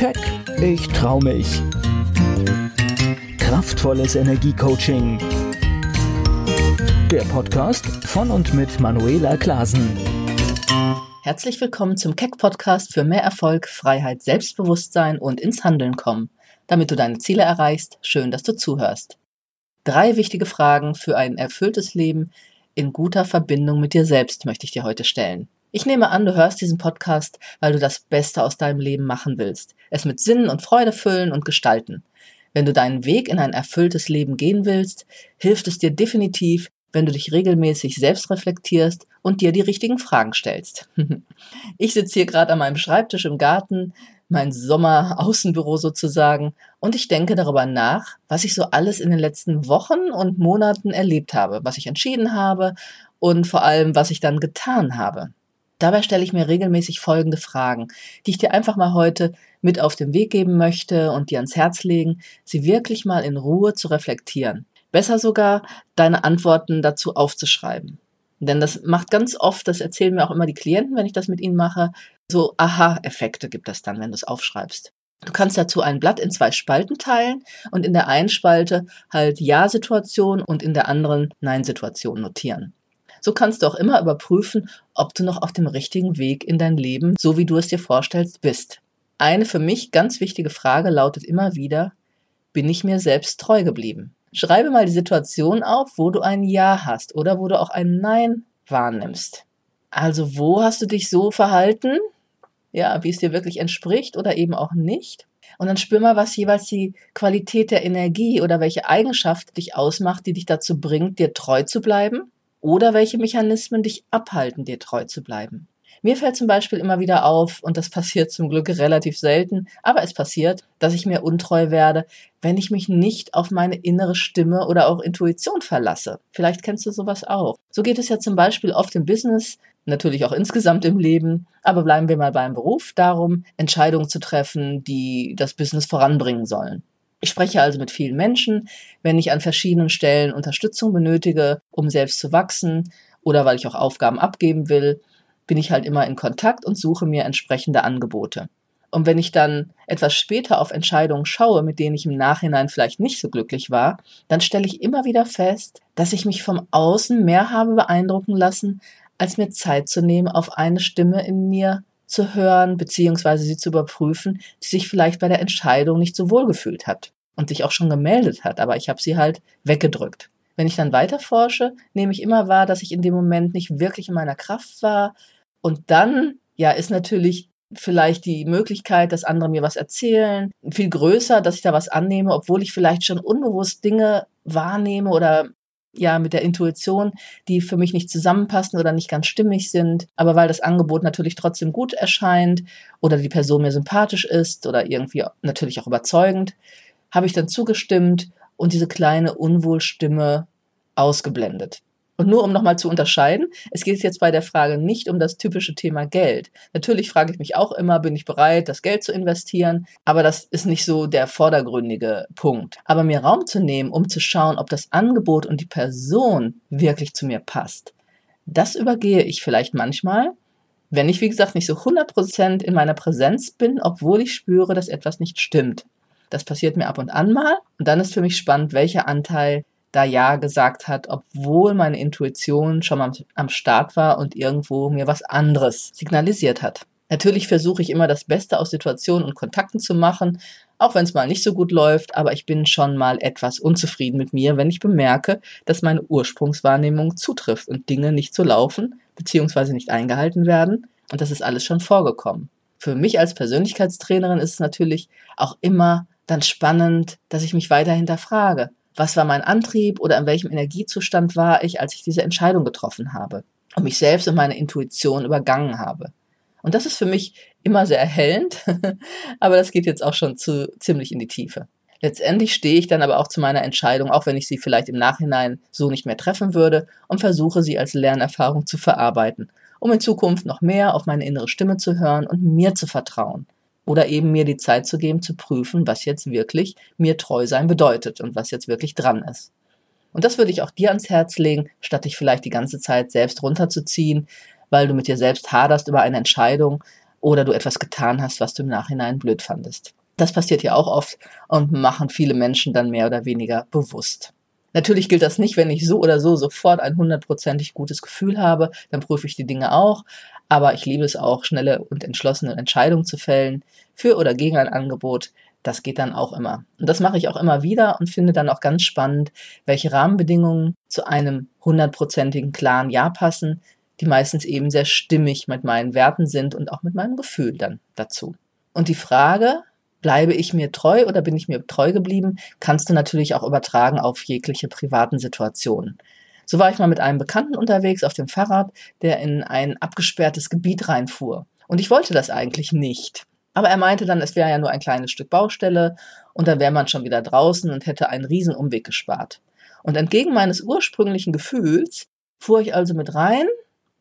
Keck, ich trau mich. Kraftvolles Energiecoaching. Der Podcast von und mit Manuela Klasen. Herzlich willkommen zum Keck Podcast für mehr Erfolg, Freiheit, Selbstbewusstsein und ins Handeln kommen. Damit du deine Ziele erreichst, schön, dass du zuhörst. Drei wichtige Fragen für ein erfülltes Leben in guter Verbindung mit dir selbst möchte ich dir heute stellen. Ich nehme an, du hörst diesen Podcast, weil du das Beste aus deinem Leben machen willst, es mit Sinn und Freude füllen und gestalten. Wenn du deinen Weg in ein erfülltes Leben gehen willst, hilft es dir definitiv, wenn du dich regelmäßig selbst reflektierst und dir die richtigen Fragen stellst. ich sitze hier gerade an meinem Schreibtisch im Garten, mein Sommer-Außenbüro sozusagen, und ich denke darüber nach, was ich so alles in den letzten Wochen und Monaten erlebt habe, was ich entschieden habe und vor allem, was ich dann getan habe. Dabei stelle ich mir regelmäßig folgende Fragen, die ich dir einfach mal heute mit auf den Weg geben möchte und dir ans Herz legen, sie wirklich mal in Ruhe zu reflektieren. Besser sogar, deine Antworten dazu aufzuschreiben. Denn das macht ganz oft, das erzählen mir auch immer die Klienten, wenn ich das mit ihnen mache, so Aha-Effekte gibt es dann, wenn du es aufschreibst. Du kannst dazu ein Blatt in zwei Spalten teilen und in der einen Spalte halt Ja-Situation und in der anderen Nein-Situation notieren. So kannst du auch immer überprüfen, ob du noch auf dem richtigen Weg in dein Leben, so wie du es dir vorstellst, bist. Eine für mich ganz wichtige Frage lautet immer wieder, bin ich mir selbst treu geblieben? Schreibe mal die Situation auf, wo du ein Ja hast oder wo du auch ein Nein wahrnimmst. Also wo hast du dich so verhalten? Ja, wie es dir wirklich entspricht oder eben auch nicht. Und dann spür mal, was jeweils die Qualität der Energie oder welche Eigenschaft dich ausmacht, die dich dazu bringt, dir treu zu bleiben oder welche Mechanismen dich abhalten, dir treu zu bleiben. Mir fällt zum Beispiel immer wieder auf, und das passiert zum Glück relativ selten, aber es passiert, dass ich mir untreu werde, wenn ich mich nicht auf meine innere Stimme oder auch Intuition verlasse. Vielleicht kennst du sowas auch. So geht es ja zum Beispiel oft im Business, natürlich auch insgesamt im Leben, aber bleiben wir mal beim Beruf, darum, Entscheidungen zu treffen, die das Business voranbringen sollen. Ich spreche also mit vielen Menschen, wenn ich an verschiedenen Stellen Unterstützung benötige, um selbst zu wachsen oder weil ich auch Aufgaben abgeben will, bin ich halt immer in Kontakt und suche mir entsprechende Angebote. Und wenn ich dann etwas später auf Entscheidungen schaue, mit denen ich im Nachhinein vielleicht nicht so glücklich war, dann stelle ich immer wieder fest, dass ich mich vom Außen mehr habe beeindrucken lassen, als mir Zeit zu nehmen, auf eine Stimme in mir zu hören bzw. sie zu überprüfen, die sich vielleicht bei der Entscheidung nicht so wohl gefühlt hat und sich auch schon gemeldet hat, aber ich habe sie halt weggedrückt. Wenn ich dann weiter forsche, nehme ich immer wahr, dass ich in dem Moment nicht wirklich in meiner Kraft war und dann ja ist natürlich vielleicht die Möglichkeit, dass andere mir was erzählen, viel größer, dass ich da was annehme, obwohl ich vielleicht schon unbewusst Dinge wahrnehme oder ja mit der Intuition, die für mich nicht zusammenpassen oder nicht ganz stimmig sind, aber weil das Angebot natürlich trotzdem gut erscheint oder die Person mir sympathisch ist oder irgendwie natürlich auch überzeugend, habe ich dann zugestimmt und diese kleine Unwohlstimme ausgeblendet. Und nur um nochmal zu unterscheiden, es geht jetzt bei der Frage nicht um das typische Thema Geld. Natürlich frage ich mich auch immer, bin ich bereit, das Geld zu investieren? Aber das ist nicht so der vordergründige Punkt. Aber mir Raum zu nehmen, um zu schauen, ob das Angebot und die Person wirklich zu mir passt, das übergehe ich vielleicht manchmal, wenn ich, wie gesagt, nicht so 100% in meiner Präsenz bin, obwohl ich spüre, dass etwas nicht stimmt. Das passiert mir ab und an mal. Und dann ist für mich spannend, welcher Anteil da Ja gesagt hat, obwohl meine Intuition schon mal am Start war und irgendwo mir was anderes signalisiert hat. Natürlich versuche ich immer das Beste aus Situationen und Kontakten zu machen, auch wenn es mal nicht so gut läuft, aber ich bin schon mal etwas unzufrieden mit mir, wenn ich bemerke, dass meine Ursprungswahrnehmung zutrifft und Dinge nicht so laufen bzw. nicht eingehalten werden. Und das ist alles schon vorgekommen. Für mich als Persönlichkeitstrainerin ist es natürlich auch immer dann spannend, dass ich mich weiter hinterfrage was war mein Antrieb oder in welchem Energiezustand war ich, als ich diese Entscheidung getroffen habe und mich selbst und meine Intuition übergangen habe. Und das ist für mich immer sehr erhellend, aber das geht jetzt auch schon zu ziemlich in die Tiefe. Letztendlich stehe ich dann aber auch zu meiner Entscheidung, auch wenn ich sie vielleicht im Nachhinein so nicht mehr treffen würde, und versuche sie als Lernerfahrung zu verarbeiten, um in Zukunft noch mehr auf meine innere Stimme zu hören und mir zu vertrauen oder eben mir die Zeit zu geben, zu prüfen, was jetzt wirklich mir treu sein bedeutet und was jetzt wirklich dran ist. Und das würde ich auch dir ans Herz legen, statt dich vielleicht die ganze Zeit selbst runterzuziehen, weil du mit dir selbst haderst über eine Entscheidung, oder du etwas getan hast, was du im Nachhinein blöd fandest. Das passiert ja auch oft und machen viele Menschen dann mehr oder weniger bewusst. Natürlich gilt das nicht, wenn ich so oder so sofort ein hundertprozentig gutes Gefühl habe, dann prüfe ich die Dinge auch. Aber ich liebe es auch, schnelle und entschlossene Entscheidungen zu fällen für oder gegen ein Angebot. Das geht dann auch immer. Und das mache ich auch immer wieder und finde dann auch ganz spannend, welche Rahmenbedingungen zu einem hundertprozentigen klaren Ja passen, die meistens eben sehr stimmig mit meinen Werten sind und auch mit meinem Gefühl dann dazu. Und die Frage, bleibe ich mir treu oder bin ich mir treu geblieben, kannst du natürlich auch übertragen auf jegliche privaten Situationen. So war ich mal mit einem Bekannten unterwegs auf dem Fahrrad, der in ein abgesperrtes Gebiet reinfuhr. Und ich wollte das eigentlich nicht. Aber er meinte dann, es wäre ja nur ein kleines Stück Baustelle und dann wäre man schon wieder draußen und hätte einen riesen Umweg gespart. Und entgegen meines ursprünglichen Gefühls fuhr ich also mit rein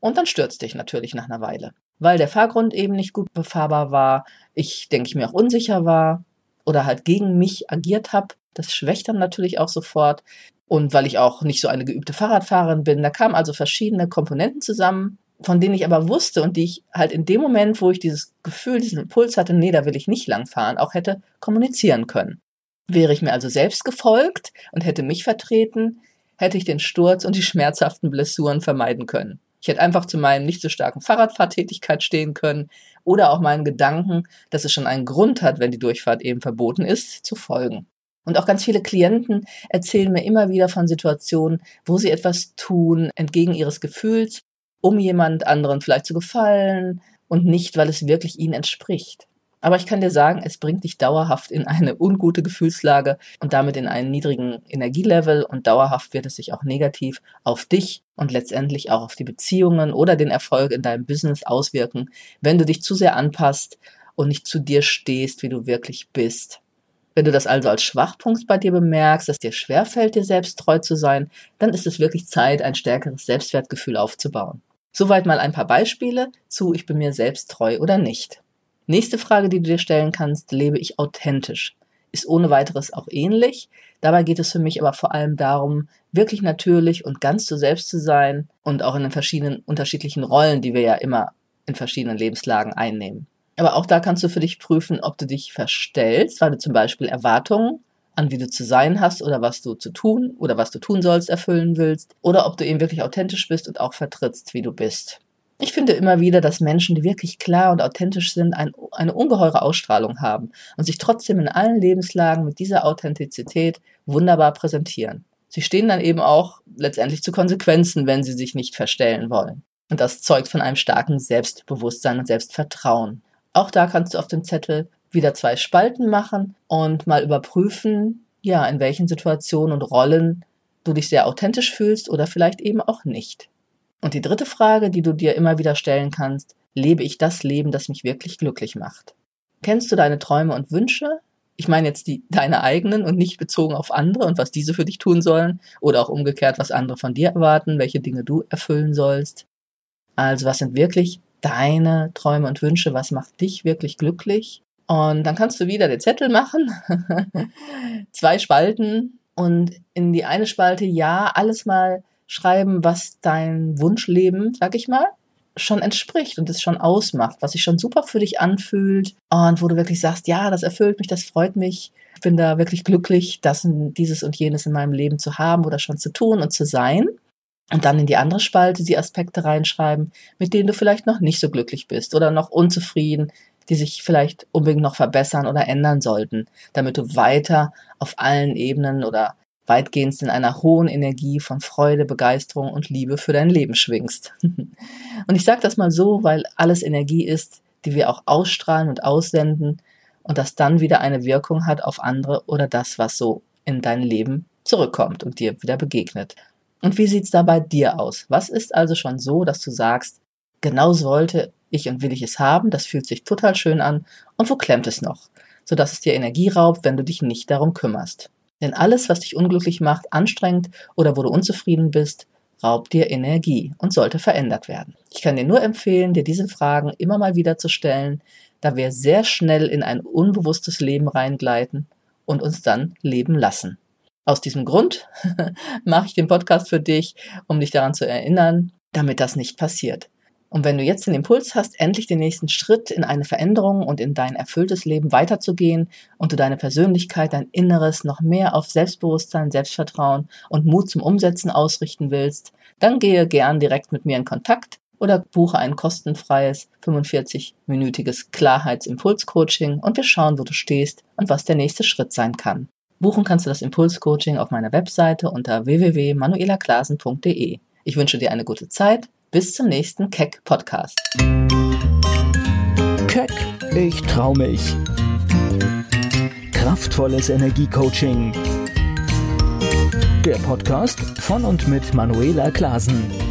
und dann stürzte ich natürlich nach einer Weile weil der Fahrgrund eben nicht gut befahrbar war, ich denke ich mir auch unsicher war oder halt gegen mich agiert habe. Das schwächt dann natürlich auch sofort. Und weil ich auch nicht so eine geübte Fahrradfahrerin bin, da kamen also verschiedene Komponenten zusammen, von denen ich aber wusste und die ich halt in dem Moment, wo ich dieses Gefühl, diesen Impuls hatte, nee, da will ich nicht lang fahren, auch hätte kommunizieren können. Wäre ich mir also selbst gefolgt und hätte mich vertreten, hätte ich den Sturz und die schmerzhaften Blessuren vermeiden können. Ich hätte einfach zu meinem nicht so starken Fahrradfahrtätigkeit stehen können oder auch meinen Gedanken, dass es schon einen Grund hat, wenn die Durchfahrt eben verboten ist, zu folgen. Und auch ganz viele Klienten erzählen mir immer wieder von Situationen, wo sie etwas tun, entgegen ihres Gefühls, um jemand anderen vielleicht zu gefallen und nicht, weil es wirklich ihnen entspricht. Aber ich kann dir sagen, es bringt dich dauerhaft in eine ungute Gefühlslage und damit in einen niedrigen Energielevel und dauerhaft wird es sich auch negativ auf dich und letztendlich auch auf die Beziehungen oder den Erfolg in deinem Business auswirken, wenn du dich zu sehr anpasst und nicht zu dir stehst, wie du wirklich bist. Wenn du das also als Schwachpunkt bei dir bemerkst, dass dir schwerfällt, dir selbst treu zu sein, dann ist es wirklich Zeit, ein stärkeres Selbstwertgefühl aufzubauen. Soweit mal ein paar Beispiele zu Ich bin mir selbst treu oder nicht. Nächste Frage, die du dir stellen kannst, lebe ich authentisch? Ist ohne weiteres auch ähnlich. Dabei geht es für mich aber vor allem darum, wirklich natürlich und ganz du selbst zu sein und auch in den verschiedenen unterschiedlichen Rollen, die wir ja immer in verschiedenen Lebenslagen einnehmen. Aber auch da kannst du für dich prüfen, ob du dich verstellst, weil du zum Beispiel Erwartungen an wie du zu sein hast oder was du zu tun oder was du tun sollst erfüllen willst oder ob du eben wirklich authentisch bist und auch vertrittst, wie du bist. Ich finde immer wieder, dass Menschen, die wirklich klar und authentisch sind, ein, eine ungeheure Ausstrahlung haben und sich trotzdem in allen Lebenslagen mit dieser Authentizität wunderbar präsentieren. Sie stehen dann eben auch letztendlich zu Konsequenzen, wenn sie sich nicht verstellen wollen. Und das zeugt von einem starken Selbstbewusstsein und Selbstvertrauen. Auch da kannst du auf dem Zettel wieder zwei Spalten machen und mal überprüfen, ja, in welchen Situationen und Rollen du dich sehr authentisch fühlst oder vielleicht eben auch nicht. Und die dritte Frage, die du dir immer wieder stellen kannst, lebe ich das Leben, das mich wirklich glücklich macht? Kennst du deine Träume und Wünsche? Ich meine jetzt die, deine eigenen und nicht bezogen auf andere und was diese für dich tun sollen oder auch umgekehrt, was andere von dir erwarten, welche Dinge du erfüllen sollst. Also was sind wirklich deine Träume und Wünsche? Was macht dich wirklich glücklich? Und dann kannst du wieder den Zettel machen, zwei Spalten und in die eine Spalte ja alles mal schreiben, was dein Wunschleben, sag ich mal, schon entspricht und es schon ausmacht, was sich schon super für dich anfühlt und wo du wirklich sagst, ja, das erfüllt mich, das freut mich, ich bin da wirklich glücklich, das und dieses und jenes in meinem Leben zu haben oder schon zu tun und zu sein. Und dann in die andere Spalte die Aspekte reinschreiben, mit denen du vielleicht noch nicht so glücklich bist oder noch unzufrieden, die sich vielleicht unbedingt noch verbessern oder ändern sollten, damit du weiter auf allen Ebenen oder weitgehend in einer hohen Energie von Freude, Begeisterung und Liebe für dein Leben schwingst. und ich sage das mal so, weil alles Energie ist, die wir auch ausstrahlen und aussenden und das dann wieder eine Wirkung hat auf andere oder das, was so in dein Leben zurückkommt und dir wieder begegnet. Und wie sieht's da bei dir aus? Was ist also schon so, dass du sagst, genau sollte ich und will ich es haben, das fühlt sich total schön an und wo klemmt es noch? Sodass es dir Energie raubt, wenn du dich nicht darum kümmerst. Denn alles, was dich unglücklich macht, anstrengend oder wo du unzufrieden bist, raubt dir Energie und sollte verändert werden. Ich kann dir nur empfehlen, dir diese Fragen immer mal wieder zu stellen, da wir sehr schnell in ein unbewusstes Leben reingleiten und uns dann leben lassen. Aus diesem Grund mache ich den Podcast für dich, um dich daran zu erinnern, damit das nicht passiert. Und wenn du jetzt den Impuls hast, endlich den nächsten Schritt in eine Veränderung und in dein erfülltes Leben weiterzugehen und du deine Persönlichkeit, dein Inneres noch mehr auf Selbstbewusstsein, Selbstvertrauen und Mut zum Umsetzen ausrichten willst, dann gehe gern direkt mit mir in Kontakt oder buche ein kostenfreies 45-minütiges Klarheitsimpulscoaching und wir schauen, wo du stehst und was der nächste Schritt sein kann. Buchen kannst du das Impulscoaching auf meiner Webseite unter www.manuelaklasen.de. Ich wünsche dir eine gute Zeit bis zum nächsten Keck Podcast. Keck, ich trau mich. Kraftvolles Energiecoaching. Der Podcast von und mit Manuela Klasen.